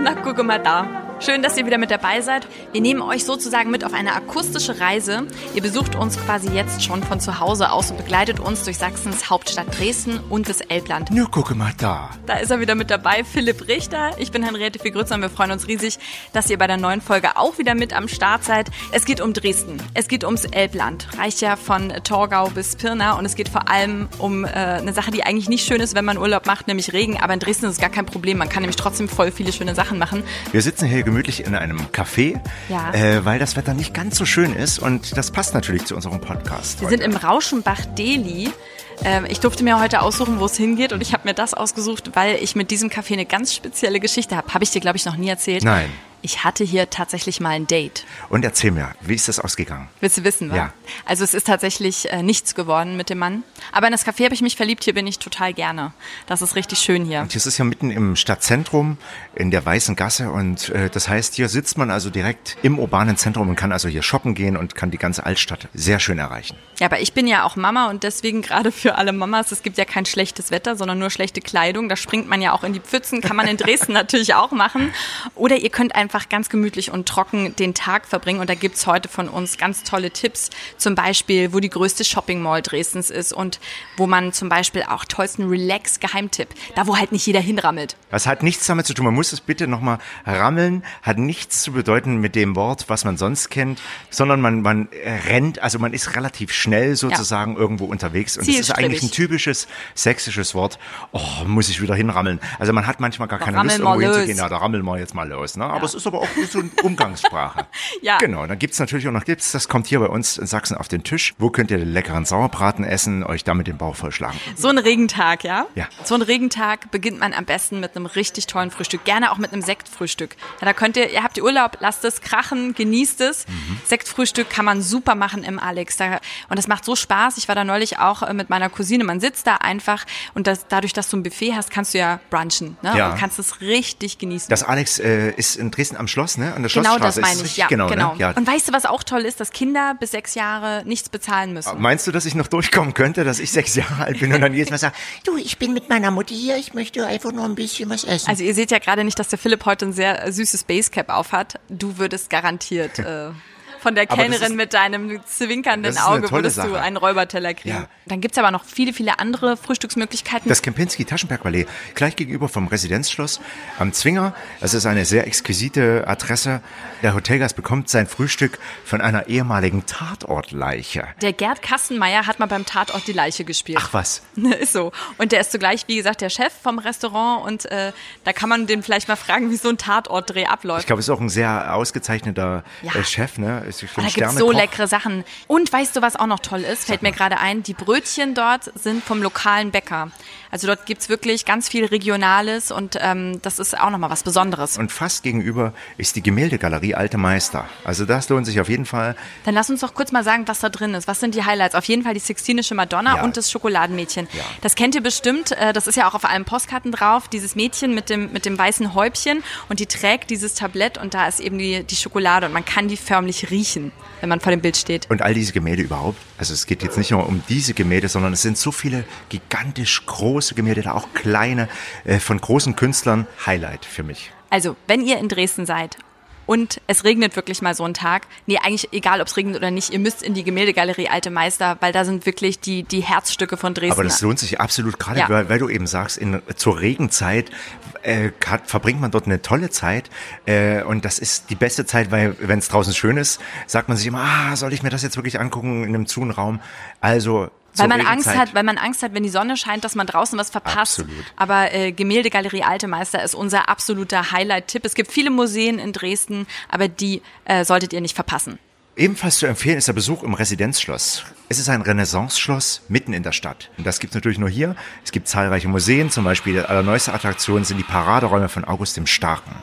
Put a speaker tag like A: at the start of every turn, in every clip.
A: Na, gucke mal da. Schön, dass ihr wieder mit dabei seid. Wir nehmen euch sozusagen mit auf eine akustische Reise. Ihr besucht uns quasi jetzt schon von zu Hause aus und begleitet uns durch Sachsens Hauptstadt Dresden und das Elbland.
B: Nur gucke mal da.
A: Da ist er wieder mit dabei, Philipp Richter. Ich bin Henriette Figrützer und wir freuen uns riesig, dass ihr bei der neuen Folge auch wieder mit am Start seid. Es geht um Dresden. Es geht ums Elbland. Reicht ja von Torgau bis Pirna und es geht vor allem um äh, eine Sache, die eigentlich nicht schön ist, wenn man Urlaub macht, nämlich Regen. Aber in Dresden ist es gar kein Problem. Man kann nämlich trotzdem voll viele schöne Sachen machen.
B: Wir sitzen hier gemütlich in einem Café,
A: Ja.
B: äh, weil das Wetter nicht ganz so schön ist und das passt natürlich zu unserem Podcast.
A: Wir
B: heute.
A: sind im Rauschenbach Deli. Ähm, Ich durfte mir heute aussuchen, wo es hingeht und ich habe mir das ausgesucht, weil ich mit diesem Café eine ganz spezielle Geschichte habe. Habe ich dir, glaube ich, noch nie erzählt.
B: Nein.
A: Ich hatte hier tatsächlich mal ein Date.
B: Und erzähl mir, wie ist das ausgegangen?
A: Willst du wissen, wa?
B: Ja.
A: Also es ist tatsächlich äh, nichts geworden mit dem Mann. Aber in das Café habe ich mich verliebt. Hier bin ich total gerne. Das ist richtig schön hier.
B: Und das ist ja mitten im Stadtzentrum in der Weißen Gasse und äh, das heißt, hier sitzt man also direkt im urbanen Zentrum und kann also hier shoppen gehen und kann die ganze Altstadt sehr schön erreichen.
A: Ja, aber ich bin ja auch Mama und deswegen gerade für alle Mamas, es gibt ja kein schlechtes Wetter, sondern nur schlechte Kleidung. Da springt man ja auch in die Pfützen, kann man in Dresden natürlich auch machen. Oder ihr könnt einfach ganz gemütlich und trocken den Tag verbringen und da gibt's heute von uns ganz tolle Tipps. Zum Beispiel, wo die größte Shopping Mall Dresdens ist und wo man zum Beispiel auch tollsten Relax-Geheimtipp, da wo halt nicht jeder hinrammelt.
B: Das hat nichts damit zu tun, man muss es bitte nochmal rammeln, hat nichts zu bedeuten mit dem Wort, was man sonst kennt, sondern man, man äh, rennt, also man ist relativ schnell sozusagen irgendwo unterwegs und das ist eigentlich ein typisches sächsisches Wort, oh, muss ich wieder hinrammeln. Also man hat manchmal gar keine
A: rammel
B: Lust, irgendwo
A: los.
B: hinzugehen, ja, da rammeln wir jetzt mal los. Ne? Aber es ist aber auch so eine Umgangssprache.
A: Ja.
B: Genau, dann gibt's natürlich auch noch Tipps, das kommt hier bei uns in Sachsen auf den Tisch. Wo könnt ihr den leckeren Sauerbraten essen, euch damit den Bauch vollschlagen?
A: So ein Regentag, ja?
B: Ja.
A: So ein Regentag beginnt man am besten mit einem richtig tollen Frühstück. Gerne auch mit einem Sektfrühstück. Ja, da könnt ihr, ihr habt ihr Urlaub, lasst es krachen, genießt es. Sektfrühstück kann man super machen im Alex. Da, und das macht so Spaß. Ich war da neulich auch äh, mit meiner Cousine. Man sitzt da einfach und das, dadurch, dass du ein Buffet hast, kannst du ja brunchen. Ne?
B: Ja.
A: Und kannst es richtig genießen.
B: Das Alex äh, ist in Dresden am Schloss, ne? An der
A: genau
B: Schlossstraße.
A: das
B: Ist
A: meine
B: das
A: ich. Ja,
B: genau.
A: genau.
B: Ne? ja.
A: Und weißt du, was auch toll ist, dass Kinder bis sechs Jahre nichts bezahlen müssen.
B: Meinst du, dass ich noch durchkommen könnte, dass ich sechs Jahre alt bin und dann jedes Mal sage,
C: Du, ich bin mit meiner Mutti hier, ich möchte einfach nur ein bisschen was essen.
A: Also ihr seht ja gerade nicht, dass der Philipp heute ein sehr süßes Basecap aufhat. Du würdest garantiert äh, von der Kellnerin mit deinem zwinkernden Auge würdest du
B: Sache.
A: einen Räuberteller kriegen.
B: Ja.
A: Dann gibt's aber noch viele, viele andere Frühstücksmöglichkeiten.
B: das Kempinski Taschenberg-Ballet, gleich gegenüber vom Residenzschloss am Zwinger. Das ist eine sehr exquisite Adresse. Der Hotelgast bekommt sein Frühstück von einer ehemaligen Tatortleiche.
A: der Gerd Kassenmeier hat mal beim Tatort die Leiche gespielt.
B: Ach was.
A: ist so. Und der ist zugleich, wie gesagt, der Chef vom Restaurant und äh, da kann man den vielleicht mal fragen, wie so ein Tatortdreh abläuft.
B: Ich glaube, es ist auch ein sehr ausgezeichneter
A: Ja.
B: äh, Chef, ne? Ist schon
A: Da gibt's
B: Sternekoch.
A: so leckere Sachen. Und weißt du, was auch noch toll ist? Fällt mir gerade ein. Die Brötchen dort sind vom lokalen Bäcker. Also dort gibt's wirklich ganz viel Regionales und ähm, das ist auch nochmal was Besonderes.
B: Und fast gegenüber ist die Gemäldegalerie Alte Meister. Also das lohnt sich auf jeden Fall.
A: Dann lass uns doch kurz mal sagen, was da drin ist. Was sind die Highlights? Auf jeden Fall die Sixtinische Madonna
B: Ja.
A: und das Schokoladenmädchen.
B: Ja.
A: Das kennt ihr bestimmt. äh, Das ist ja auch auf allen Postkarten drauf. Dieses Mädchen mit dem, mit dem weißen Häubchen und die trägt dieses Tablett und da ist eben die, die Schokolade und man kann die förmlich riechen, wenn man vor dem Bild steht.
B: Und all diese Gemälde überhaupt. Also es geht jetzt nicht nur um diese Gemälde, sondern es sind so viele gigantisch große Gemälde, da auch kleine, äh, von großen Künstlern. Highlight für mich.
A: Also, wenn ihr in Dresden seid und es regnet wirklich mal so einen Tag, nee, eigentlich egal, ob es regnet oder nicht, ihr müsst in die Gemäldegalerie Alte Meister, weil da sind wirklich die, die Herzstücke von Dresden.
B: Aber das lohnt sich absolut, gerade
A: Ja.
B: weil, weil du eben sagst, in, zur Regenzeit äh, verbringt man dort eine tolle Zeit. Äh, und das ist die beste Zeit, weil wenn es draußen schön ist, sagt man sich immer, ah, soll ich mir das jetzt wirklich angucken in einem zuen Raum? Also
A: weil man Angst hat, weil man Angst hat, wenn die Sonne scheint, dass man draußen was verpasst.
B: Absolut.
A: Aber äh, Gemäldegalerie Alte Meister ist unser absoluter Highlight-Tipp. Es gibt viele Museen in Dresden, aber die äh, solltet ihr nicht verpassen.
B: Ebenfalls zu empfehlen ist der Besuch im Residenzschloss. Es ist ein Renaissance-Schloss mitten in der Stadt. Und das gibt es natürlich nur hier. Es gibt zahlreiche Museen, zum Beispiel die allerneueste Attraktion sind die Paraderäume von August dem Starken,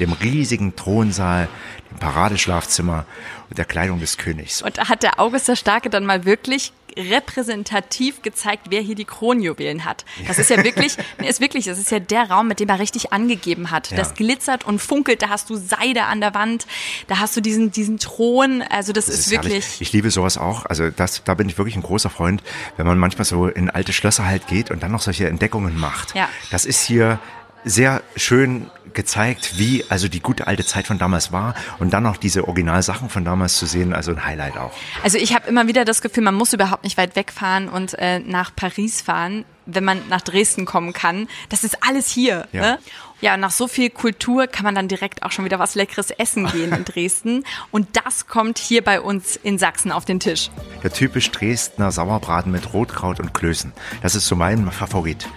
B: dem riesigen Thronsaal, dem Paradeschlafzimmer und der Kleidung des Königs.
A: Und da hat der August der Starke dann mal wirklich repräsentativ gezeigt, wer hier die Kronjuwelen hat. Das ist ja wirklich, nee, ist wirklich, das ist ja der Raum, mit dem er richtig angegeben hat. Das glitzert und funkelt, da hast du Seide an der Wand, da hast du diesen, diesen Thron, also das,
B: Das
A: ist,
B: herrlich.
A: wirklich,
B: Ich liebe sowas auch. Also das, da bin ich wirklich ein großer Freund, wenn man manchmal so in alte Schlösser halt geht und dann noch solche Entdeckungen macht.
A: Ja.
B: Das ist hier sehr schön gezeigt, wie also die gute alte Zeit von damals war und dann noch diese Originalsachen von damals zu sehen, also ein Highlight auch.
A: Also ich habe immer wieder das Gefühl, man muss überhaupt nicht weit wegfahren und äh, nach Paris fahren, wenn man nach Dresden kommen kann. Das ist alles hier.
B: Ja.
A: Ne? Ja, nach so viel Kultur kann man dann direkt auch schon wieder was Leckeres essen gehen in Dresden. Und das kommt hier bei uns in Sachsen auf den Tisch.
B: Der typisch Dresdner Sauerbraten mit Rotkraut und Klößen. Das ist so mein Favorit.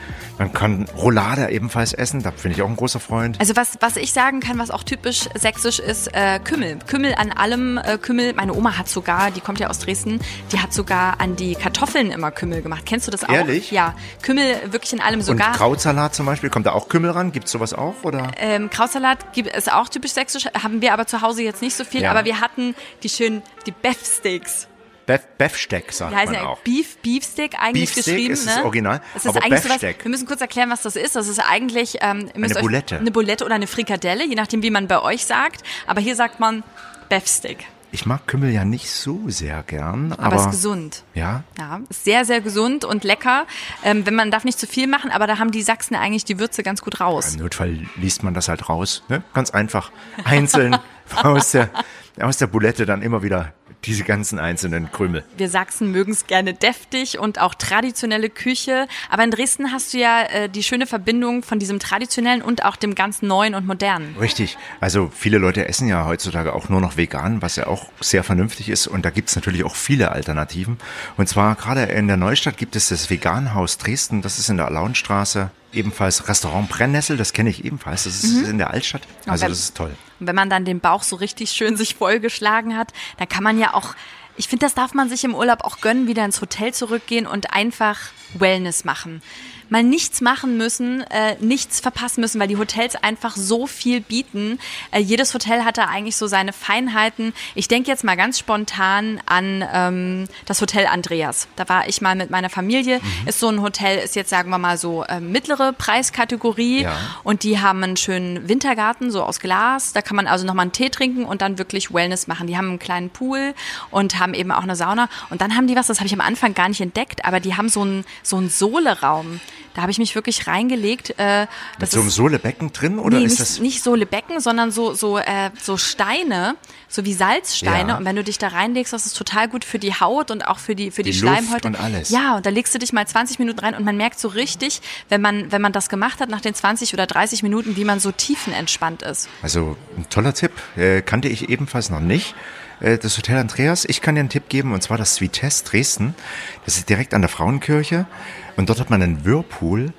B: Man kann Roulade ebenfalls essen, da bin ich auch ein großer Freund.
A: Also was, was ich sagen kann, was auch typisch sächsisch ist, äh, Kümmel. Kümmel an allem, äh, Kümmel. Meine Oma hat sogar, die kommt ja aus Dresden, die hat sogar an die Kartoffeln immer Kümmel gemacht. Kennst du das auch?
B: Ehrlich?
A: Ja, Kümmel wirklich in allem
B: Und
A: sogar.
B: Krautsalat zum Beispiel, kommt da auch Kümmel ran? Gibt's sowas auch? Oder?
A: Ähm, Krautsalat gibt es auch typisch sächsisch, haben wir aber zu Hause jetzt nicht so viel,
B: Ja.
A: aber wir hatten die schönen, die Beefsteaks.
B: Bef Befsteck sagt man
A: ja
B: auch.
A: Beef, Beefsteak eigentlich
B: Beefsteak
A: geschrieben.
B: ist
A: ne?
B: das Original,
A: Das ist
B: aber
A: eigentlich sowas,
B: Beefsteak.
A: wir müssen kurz erklären, was das ist. Das ist eigentlich ähm,
B: Eine Bulette.
A: Eine Bulette oder eine Frikadelle, je nachdem, wie man bei euch sagt. Aber hier sagt man Beefsteak.
B: Ich mag Kümmel ja nicht so sehr gern, aber,
A: Aber, ist gesund.
B: Ja,
A: Ja, ist sehr, sehr gesund und lecker. Ähm, wenn man darf nicht zu viel machen, aber da haben die Sachsen eigentlich die Würze ganz gut raus.
B: im Notfall liest man das halt raus. Ne? Ganz einfach. Einzeln aus der, aus der Bulette dann immer wieder diese ganzen einzelnen Krümel.
A: Wir Sachsen mögen es gerne deftig und auch traditionelle Küche. Aber in Dresden hast du ja äh, die schöne Verbindung von diesem traditionellen und auch dem ganz neuen und modernen.
B: Richtig. Also viele Leute essen ja heutzutage auch nur noch vegan, was ja auch sehr vernünftig ist. Und da gibt's natürlich auch viele Alternativen. Und zwar gerade in der Neustadt gibt es das Veganhaus Dresden. Das ist in der Alaunstraße. Ebenfalls Restaurant Brennnessel, das kenne ich ebenfalls. Das ist in der Altstadt. Also
A: wenn-
B: das ist toll.
A: Und wenn man dann den Bauch so richtig schön sich vollgeschlagen hat, dann kann man ja auch, ich finde, das darf man sich im Urlaub auch gönnen, wieder ins Hotel zurückgehen und einfach Wellness machen. Mal nichts machen müssen, äh, nichts verpassen müssen, weil die Hotels einfach so viel bieten. Äh, jedes Hotel hat da eigentlich so seine Feinheiten. Ich denke jetzt mal ganz spontan an ähm, das Hotel Andreas. Da war ich mal mit meiner Familie. Ist so ein Hotel, ist jetzt sagen wir mal so äh, mittlere Preiskategorie.
B: Ja.
A: Und die haben einen schönen Wintergarten, so aus Glas. Da kann man also nochmal einen Tee trinken und dann wirklich Wellness machen. Die haben einen kleinen Pool und haben eben auch eine Sauna. Und dann haben die was, das habe ich am Anfang gar nicht entdeckt, aber die haben so einen, so einen Sohleraum. Da habe ich mich wirklich reingelegt. Äh,
B: Mit
A: das
B: so einem Sohlebecken drin oder
A: nee,
B: ist
A: nicht,
B: das?
A: nicht Sohlebecken, sondern so, so, äh, so Steine, so wie Salzsteine.
B: Ja.
A: Und wenn du dich da reinlegst, das ist total gut für die Haut und auch für die, für die,
B: Die Luft
A: Schleimhäute.
B: und alles.
A: Ja, und da legst du dich mal 20 Minuten rein und man merkt so richtig, wenn man, wenn man das gemacht hat, nach den 20 oder 30 Minuten, wie man so tiefenentspannt ist.
B: Also ein toller Tipp, äh, kannte ich ebenfalls noch nicht. Äh, das Hotel Andreas, ich kann dir einen Tipp geben, und zwar das Vitesse Dresden. Das ist direkt an der Frauenkirche. Und dort hat man einen Whirlpool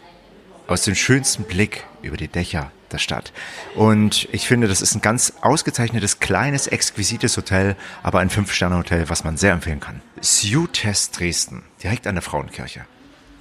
B: aus dem schönsten Blick über die Dächer der Stadt. Und ich finde, das ist ein ganz ausgezeichnetes, kleines, exquisites Hotel, aber ein Fünf-Sterne-Hotel, was man sehr empfehlen kann. Sutest Dresden, direkt an der Frauenkirche.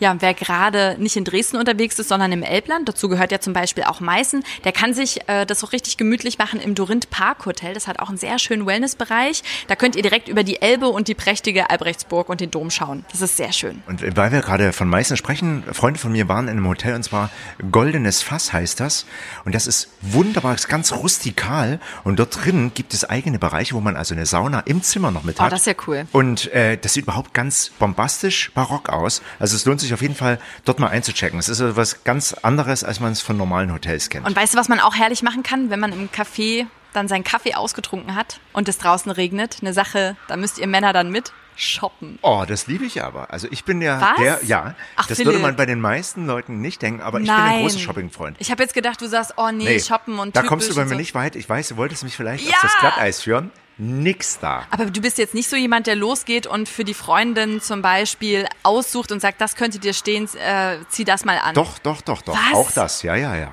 A: Ja, und wer gerade nicht in Dresden unterwegs ist, sondern im Elbland, dazu gehört ja zum Beispiel auch Meißen, der kann sich äh, das auch richtig gemütlich machen im Dorinth Park Hotel. Das hat auch einen sehr schönen Wellnessbereich. Da könnt ihr direkt über die Elbe und die prächtige Albrechtsburg und den Dom schauen. Das ist sehr schön.
B: Und weil wir gerade von Meißen sprechen, Freunde von mir waren in einem Hotel und zwar Goldenes Fass heißt das. Und das ist wunderbar, ist ganz rustikal. Und dort drin gibt es eigene Bereiche, wo man also eine Sauna im Zimmer noch mit
A: Oh,
B: hat.
A: das ist ja cool.
B: Und äh, das sieht überhaupt ganz bombastisch barock aus. Also es lohnt sich auf jeden Fall, dort mal einzuchecken. Es ist so was ganz anderes, als man es von normalen Hotels kennt.
A: Und weißt du, was man auch herrlich machen kann, wenn man im Café dann seinen Kaffee ausgetrunken hat und es draußen regnet? Eine Sache, da müsst ihr Männer dann mit shoppen.
B: Oh, das liebe ich aber. Also ich bin ja
A: Was?
B: der, ja,
A: Ach,
B: das
A: Philipp.
B: würde man bei den meisten Leuten nicht denken, aber ich bin
A: Nein.
B: ein großer Shoppingfreund.
A: Ich habe jetzt gedacht, du sagst, oh nee, shoppen und
B: da kommst du bei mir
A: so.
B: nicht weit. Ich weiß, du wolltest mich vielleicht
A: Ja!
B: auf das Glatteis führen. Nix da.
A: Aber du bist jetzt nicht so jemand, der losgeht und für die Freundin zum Beispiel aussucht und sagt, das könnte dir stehen, äh, zieh das mal an.
B: Doch, doch, doch, doch.
A: Was?
B: Auch das, ja, ja, ja.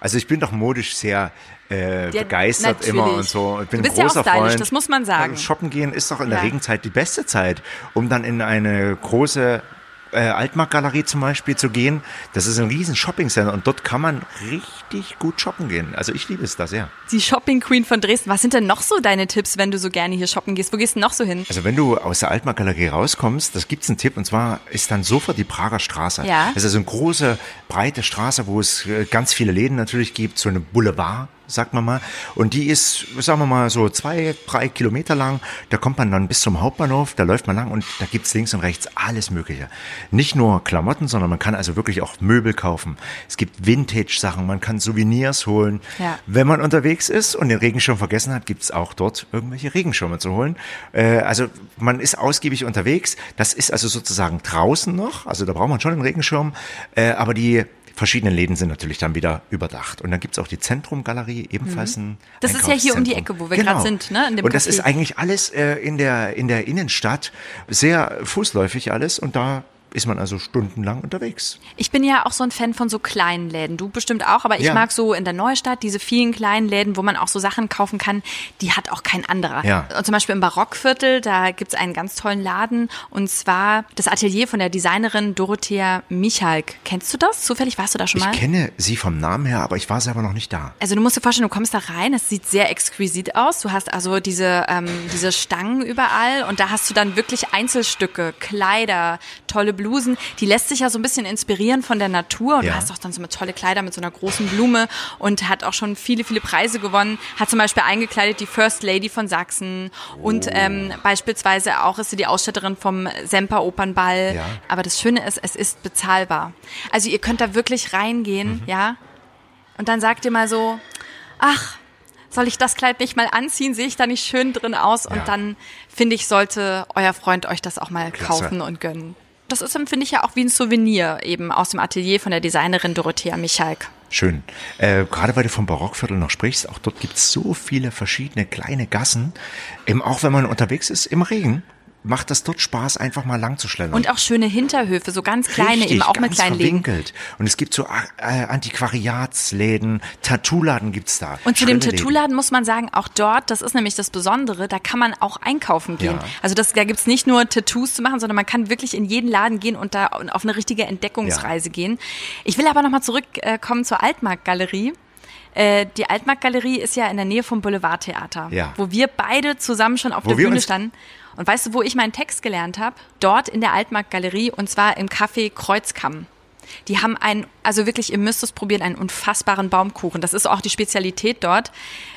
B: Also ich bin doch modisch sehr äh,
A: Ja,
B: begeistert
A: natürlich.
B: immer und so. Ich bin
A: Du bist
B: ein
A: ja auch
B: großer
A: stylisch,
B: Freund.
A: das muss man sagen.
B: Shoppen gehen ist doch in der
A: Ja.
B: Regenzeit die beste Zeit, um dann in eine große äh, Altmarktgalerie zum Beispiel zu gehen. Das ist ein riesen Shoppingcenter und dort kann man richtig gut shoppen gehen. Also ich liebe es da sehr.
A: Die Shopping Queen von Dresden. Was sind denn noch so deine Tipps, wenn du so gerne hier shoppen gehst? Wo gehst du noch so hin?
B: Also wenn du aus der Altmarktgalerie rauskommst, das gibt's einen Tipp und zwar ist dann sofort die Prager Straße.
A: Ja.
B: Das ist also eine große, breite Straße, wo es äh, ganz viele Läden natürlich gibt, so eine Boulevard. Sagt man mal. Und die ist, sagen wir mal, so zwei, drei Kilometer lang. Da kommt man dann bis zum Hauptbahnhof, da läuft man lang und da gibt's links und rechts alles Mögliche. Nicht nur Klamotten, sondern man kann also wirklich auch Möbel kaufen. Es gibt Vintage-Sachen, man kann Souvenirs holen.
A: Ja.
B: Wenn man unterwegs ist und den Regenschirm vergessen hat, gibt's auch dort irgendwelche Regenschirme zu holen. Äh, also man ist ausgiebig unterwegs. Das ist also sozusagen draußen noch. Also da braucht man schon einen Regenschirm. Äh, aber die verschiedenen Läden sind natürlich dann wieder überdacht. Und dann gibt's auch die Zentrumgalerie, ebenfalls ein
A: Mhm. Das ist ja hier um die. Ecke, wo wir gerade sind, ne,
B: Und das
A: Café.
B: ist eigentlich alles äh, in, der, in der Innenstadt sehr fußläufig alles. Und da ist man also stundenlang unterwegs.
A: Ich bin ja auch so ein Fan von so kleinen Läden. Du bestimmt auch, aber ich
B: Ja.
A: mag so in der Neustadt diese vielen kleinen Läden, wo man auch so Sachen kaufen kann, die hat auch kein anderer.
B: Ja.
A: Und zum Beispiel im Barockviertel, da gibt's einen ganz tollen Laden und zwar das Atelier von der Designerin Dorothea Michalk. Kennst du das? Zufällig warst du da schon mal?
B: Ich kenne sie vom Namen her, aber ich war selber noch nicht da.
A: Also du musst dir vorstellen, du kommst da rein, es sieht sehr exquisit aus. Du hast also diese, ähm, diese Stangen überall und da hast du dann wirklich Einzelstücke, Kleider, tolle Blusen. Die lässt sich ja so ein bisschen inspirieren von der Natur und
B: Ja.
A: du hast auch dann so tolle Kleider mit so einer großen Blume und hat auch schon viele, viele Preise gewonnen. Hat zum Beispiel eingekleidet die First Lady von Sachsen und ähm, beispielsweise auch ist sie die Ausstatterin vom Semper Opernball.
B: Ja.
A: Aber das Schöne ist, es ist bezahlbar. Also ihr könnt da wirklich reingehen, ja, und dann sagt ihr mal so, ach, soll ich das Kleid nicht mal anziehen? Sehe ich da nicht schön drin aus? Und
B: Ja.
A: dann finde ich, sollte euer Freund euch das auch mal
B: Klasse.
A: kaufen und gönnen. Das ist, finde ich, ja auch wie ein Souvenir eben aus dem Atelier von der Designerin Dorothea Michalk.
B: Schön. Äh, gerade weil du vom Barockviertel noch sprichst, auch dort gibt's so viele verschiedene kleine Gassen. Eben auch wenn man unterwegs ist im Regen, macht das dort Spaß, einfach mal lang zu schlendern.
A: Und auch schöne Hinterhöfe, so ganz kleine,
B: Richtig,
A: eben auch mit
B: ganz
A: kleinen Läden.
B: verwinkelt. Und es gibt so äh, Antiquariatsläden, Tattoo-Laden gibt's da.
A: Und zu dem
B: Läden.
A: Tattoo-Laden muss man sagen, auch dort, das ist nämlich das Besondere, da kann man auch einkaufen gehen.
B: Ja.
A: Also das, da gibt's nicht nur Tattoos zu machen, sondern man kann wirklich in jeden Laden gehen und da auf eine richtige Entdeckungsreise gehen. Ich will aber nochmal zurückkommen zur Altmarktgalerie. Äh, Die Altmarktgalerie ist ja in der Nähe vom Boulevardtheater,
B: Ja.
A: wo wir beide zusammen schon auf
B: Wo
A: der Bühne standen. Und weißt du, wo ich meinen Text gelernt habe? Dort in der Altmarktgalerie und zwar im Café Kreuzkamm. Die haben einen, also wirklich, ihr müsst es probieren, einen unfassbaren Baumkuchen. Das ist auch die Spezialität dort.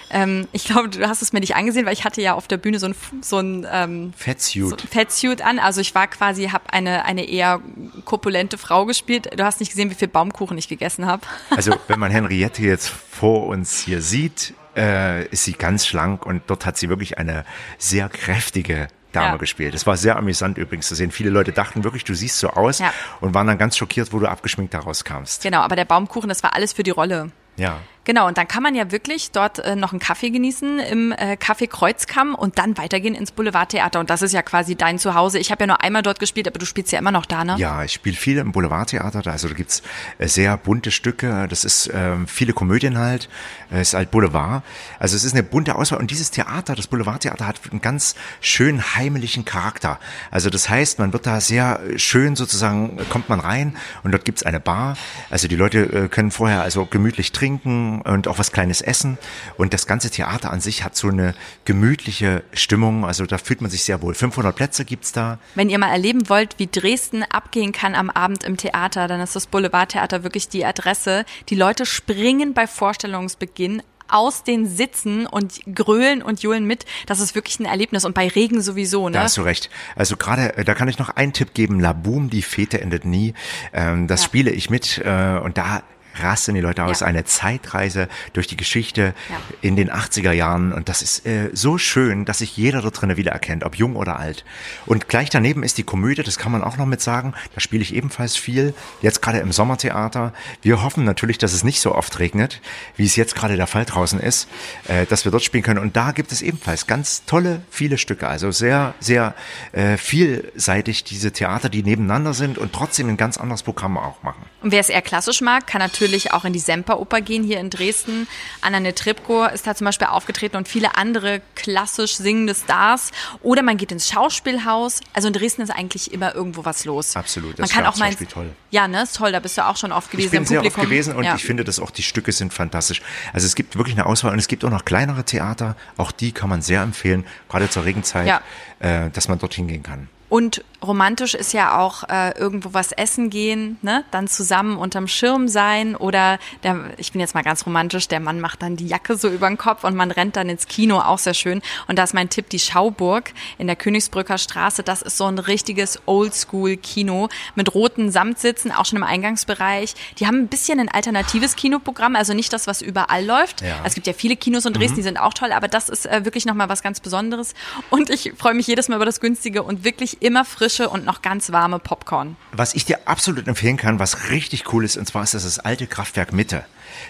A: Ähm, ich glaube, du hast es mir nicht angesehen, weil ich hatte ja auf der Bühne so ein, so ein ähm, so
B: Fettsuit.
A: ein Fettsuit an. Also ich war quasi, habe eine, eine eher korpulente Frau gespielt. Du hast nicht gesehen, wie viel Baumkuchen ich gegessen habe.
B: Also wenn man Henriette jetzt vor uns hier sieht, äh, ist sie ganz schlank und dort hat sie wirklich eine sehr kräftige Dame
A: Ja.
B: gespielt. Das war sehr amüsant übrigens zu sehen. Viele Leute dachten wirklich, du siehst so aus
A: Ja.
B: und waren dann ganz schockiert, wo du abgeschminkt da rauskamst.
A: Genau, aber der Baumkuchen, das war alles für die Rolle.
B: Ja.
A: Genau, und dann kann man ja wirklich dort äh, noch einen Kaffee genießen im äh, Café Kreuzkamm und dann weitergehen ins Boulevardtheater. Und das ist ja quasi dein Zuhause. Ich habe ja nur einmal dort gespielt, aber du spielst ja immer noch da, ne?
B: Ja, ich spiele viel im Boulevardtheater, also da gibt's äh, sehr bunte Stücke, das ist ähm, viele Komödien halt, es ist halt Boulevard, also es ist eine bunte Auswahl und dieses Theater, das Boulevardtheater hat einen ganz schön heimlichen Charakter, also das heißt, man wird da sehr schön sozusagen, äh, kommt man rein und dort gibt's eine Bar, also die Leute äh, können vorher also gemütlich trinken und auch was Kleines essen und das ganze Theater an sich hat so eine gemütliche Stimmung, also da fühlt man sich sehr wohl. 500 Plätze gibt's da,
A: Wenn ihr mal erleben wollt, wie Dresden abgehen kann am Abend im Theater, dann ist das Boulevardtheater wirklich die Adresse. Die Leute springen bei Vorstellungsbeginn aus den Sitzen und grölen und johlen mit. Das ist wirklich ein Erlebnis und bei Regen sowieso, ne?
B: Da hast du recht. Also gerade, äh, da kann ich noch einen Tipp geben. La Boom, die Fete endet nie. Ähm, das
A: Ja.
B: spiele ich mit äh, und da rasten die Leute aus.
A: Ja.
B: Eine Zeitreise durch die Geschichte
A: Ja.
B: in den 80er Jahren und das ist äh, so schön, dass sich jeder da drinnen wiedererkennt, ob jung oder alt. Und gleich daneben ist die Komödie, das kann man auch noch mit sagen. Da spiele ich ebenfalls viel. Jetzt gerade im Sommertheater. Wir hoffen natürlich, dass es nicht so oft regnet, wie es jetzt gerade der Fall draußen ist, äh, dass wir dort spielen können. Und da gibt es ebenfalls ganz tolle, viele Stücke. Also sehr, sehr äh, vielseitig diese Theater, die nebeneinander sind und trotzdem ein ganz anderes Programm auch machen.
A: Und wer es eher klassisch mag, kann natürlich auch in die Semperoper gehen hier in Dresden. Anna Netrebko ist da zum Beispiel aufgetreten und viele andere klassisch singende Stars. Oder man geht ins Schauspielhaus. Also in Dresden ist eigentlich immer irgendwo was los.
B: Absolut,
A: Man
B: das
A: kann auch mal
B: toll.
A: Ja, ne, ist toll. Da bist du auch schon oft gewesen
B: Ich bin
A: im
B: sehr oft gewesen und
A: ja.
B: ich finde, dass auch die Stücke sind fantastisch. Also es gibt wirklich eine Auswahl und es gibt auch noch kleinere Theater. Auch die kann man sehr empfehlen, gerade zur Regenzeit,
A: Ja.
B: äh, dass man dorthin gehen kann.
A: Und romantisch ist ja auch äh, irgendwo was essen gehen, ne? dann zusammen unterm Schirm sein oder der, ich bin jetzt mal ganz romantisch, der Mann macht dann die Jacke so über den Kopf und man rennt dann ins Kino, auch sehr schön. Und da ist mein Tipp, die Schauburg in der Königsbrücker Straße, das ist so ein richtiges Oldschool-Kino mit roten Samtsitzen, auch schon im Eingangsbereich. Die haben ein bisschen ein alternatives Kinoprogramm, also nicht das, was überall läuft.
B: Ja.
A: Es gibt ja viele Kinos in Dresden, die sind auch toll, aber das ist äh, wirklich nochmal was ganz Besonderes. Und ich freue mich jedes Mal über das Günstige und wirklich immer frische und noch ganz warme Popcorn.
B: Was ich dir absolut empfehlen kann, was richtig cool ist, und zwar ist das das alte Kraftwerk Mitte.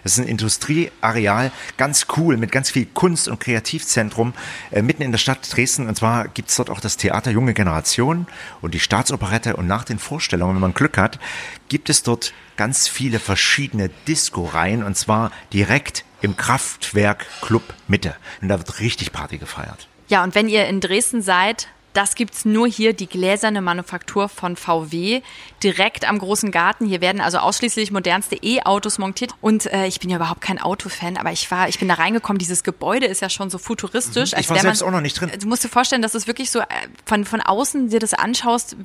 B: Das ist ein Industrieareal, ganz cool, mit ganz viel Kunst- und Kreativzentrum äh, mitten in der Stadt Dresden. Und zwar gibt's dort auch das Theater Junge Generation und die Staatsoperette. Und nach den Vorstellungen, wenn man Glück hat, gibt es dort ganz viele verschiedene Disco-Reihen und zwar direkt im Kraftwerk Club Mitte. Und da wird richtig Party gefeiert.
A: Ja, und wenn ihr in Dresden seid, das gibt's nur hier, die gläserne Manufaktur von VW, direkt am großen Garten. Hier werden also ausschließlich modernste E-Autos montiert. Und äh, ich bin ja überhaupt kein Autofan, aber ich war, ich bin da reingekommen. Dieses Gebäude ist ja schon so futuristisch.
B: Mhm. Ich war selbst auch noch nicht drin.
A: Du musst dir vorstellen, dass es wirklich so äh, von, von außen dir das anschaust,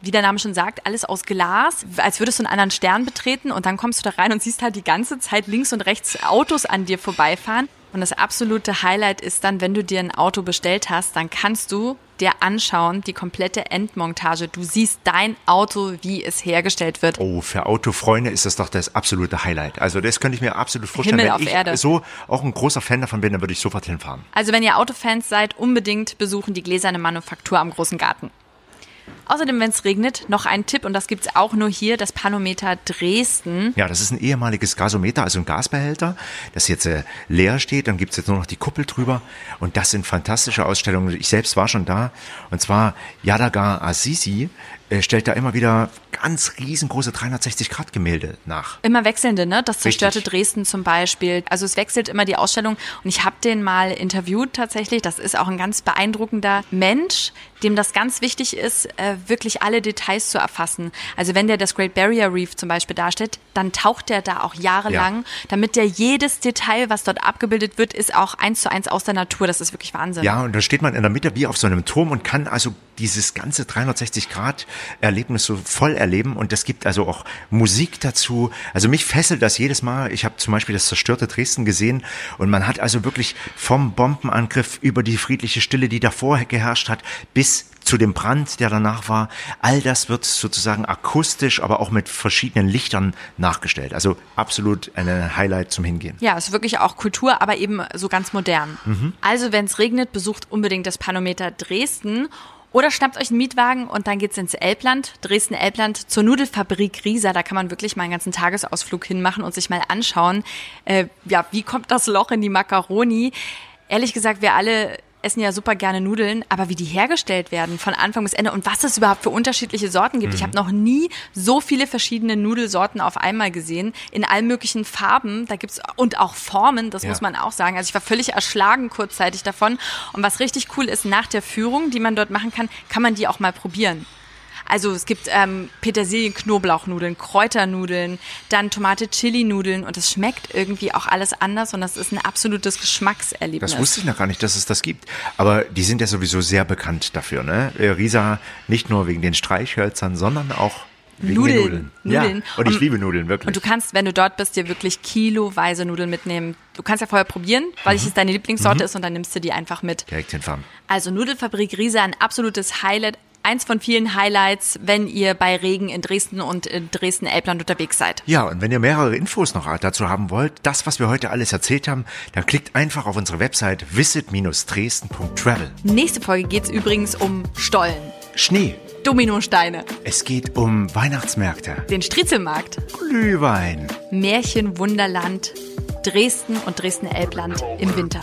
A: wie der Name schon sagt, alles aus Glas, als würdest du einen anderen Stern betreten und dann kommst du da rein und siehst halt die ganze Zeit links und rechts Autos an dir vorbeifahren. Und das absolute Highlight ist dann, wenn du dir ein Auto bestellt hast, dann kannst du dir anschauen, die komplette Endmontage. Du siehst dein Auto, wie es hergestellt wird.
B: Oh, für Autofreunde ist das doch das absolute Highlight. Also das könnte ich mir absolut vorstellen.
A: Himmel
B: Wenn
A: auf
B: ich
A: Erde.
B: so auch ein großer Fan davon bin, dann würde ich sofort hinfahren.
A: Also wenn ihr Autofans seid, unbedingt besuchen die gläserne Manufaktur am großen Garten. Außerdem, wenn es regnet, noch ein Tipp und das gibt's auch nur hier, das Panometer Dresden.
B: Ja, das ist ein ehemaliges Gasometer, also ein Gasbehälter, das jetzt äh, leer steht. Dann gibt's jetzt nur noch die Kuppel drüber. Und das sind fantastische Ausstellungen. Ich selbst war schon da. Und zwar Yadagar Azizi äh, stellt da immer wieder ganz riesengroße 360-Grad-Gemälde nach.
A: Immer wechselnde, ne? Das zerstörte
B: Richtig.
A: Dresden zum Beispiel. Also es wechselt immer die Ausstellung und ich habe den mal interviewt tatsächlich. Das ist auch ein ganz beeindruckender Mensch, dem das ganz wichtig ist, äh, wirklich alle Details zu erfassen. Also wenn der das Great Barrier Reef zum Beispiel darstellt, dann taucht der da auch jahrelang, damit der jedes Detail, was dort abgebildet wird, ist auch eins zu eins aus der Natur. Das ist wirklich Wahnsinn.
B: Ja, und da steht man in der Mitte wie auf so einem Turm und kann also dieses ganze 360-Grad-Erlebnis so voll erleben. Und es gibt also auch Musik dazu. Also mich fesselt das jedes Mal. Ich habe zum Beispiel das zerstörte Dresden gesehen und man hat also wirklich vom Bombenangriff über die friedliche Stille, die davor geherrscht hat, bis zu dem Brand, der danach war. All das wird sozusagen akustisch, aber auch mit verschiedenen Lichtern nachgestellt. Also absolut ein Highlight zum Hingehen.
A: Ja, ist wirklich auch Kultur, aber eben so ganz modern. Also, wenn es regnet, besucht unbedingt das Panometer Dresden. Oder schnappt euch einen Mietwagen und dann geht's ins Elbland, Dresden-Elbland, zur Nudelfabrik Rieser. Da kann man wirklich mal einen ganzen Tagesausflug hinmachen und sich mal anschauen, äh, ja, wie kommt das Loch in die Macaroni. Ehrlich gesagt, wir alle essen ja super gerne Nudeln, aber wie die hergestellt werden von Anfang bis Ende und was es überhaupt für unterschiedliche Sorten gibt. Ich habe noch nie so viele verschiedene Nudelsorten auf einmal gesehen, in allen möglichen Farben. Da gibt's und auch Formen, das
B: Ja.
A: muss man auch sagen. Also ich war völlig erschlagen kurzzeitig davon. Und was richtig cool ist, nach der Führung, die man dort machen kann, kann man die auch mal probieren. Also es gibt ähm, Petersilien-Knoblauchnudeln, Kräuternudeln, dann Tomate-Chili-Nudeln und es schmeckt irgendwie auch alles anders und das ist ein absolutes Geschmackserlebnis.
B: Das wusste ich noch gar nicht, dass es das gibt. Aber die sind ja sowieso sehr bekannt dafür, ne? Äh, Risa nicht nur wegen den Streichhölzern, sondern auch wegen
A: Nudeln.
B: den Nudeln.
A: Nudeln.
B: Ja, und ich
A: Und-
B: liebe Nudeln, wirklich.
A: Und du kannst, wenn du dort bist, dir wirklich kiloweise Nudeln mitnehmen. Du kannst ja vorher probieren, weil es deine Lieblingssorte ist und dann nimmst du die einfach mit.
B: Direkt hinfahren.
A: Also Nudelfabrik Riesa, ein absolutes Highlight. Eins von vielen Highlights, wenn ihr bei Regen in Dresden und in Dresden-Elbland unterwegs seid.
B: Ja, und wenn ihr mehrere Infos noch dazu haben wollt, das, was wir heute alles erzählt haben, dann klickt einfach auf unsere Website visit-dresden.travel.
A: Nächste Folge geht's übrigens um Stollen,
B: Schnee.
A: Dominosteine,
B: Es geht um Weihnachtsmärkte,
A: den Striezelmarkt,
B: Glühwein.
A: Märchenwunderland, Dresden und Dresden-Elbland im Winter.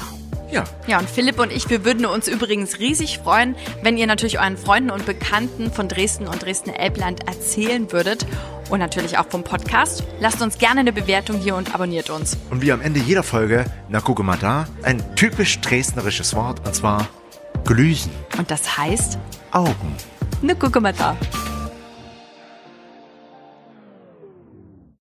B: Ja,
A: Ja, und Philipp und ich, wir würden uns übrigens riesig freuen, wenn ihr natürlich euren Freunden und Bekannten von Dresden und Dresden-Elbland erzählen würdet. Und natürlich auch vom Podcast. Lasst uns gerne eine Bewertung hier und abonniert uns.
B: und wie am Ende jeder Folge, na gucke mal da, ein typisch dresdnerisches Wort, und zwar Glüsen.
A: Und das heißt,
B: Augen.
A: ne gucke mal da.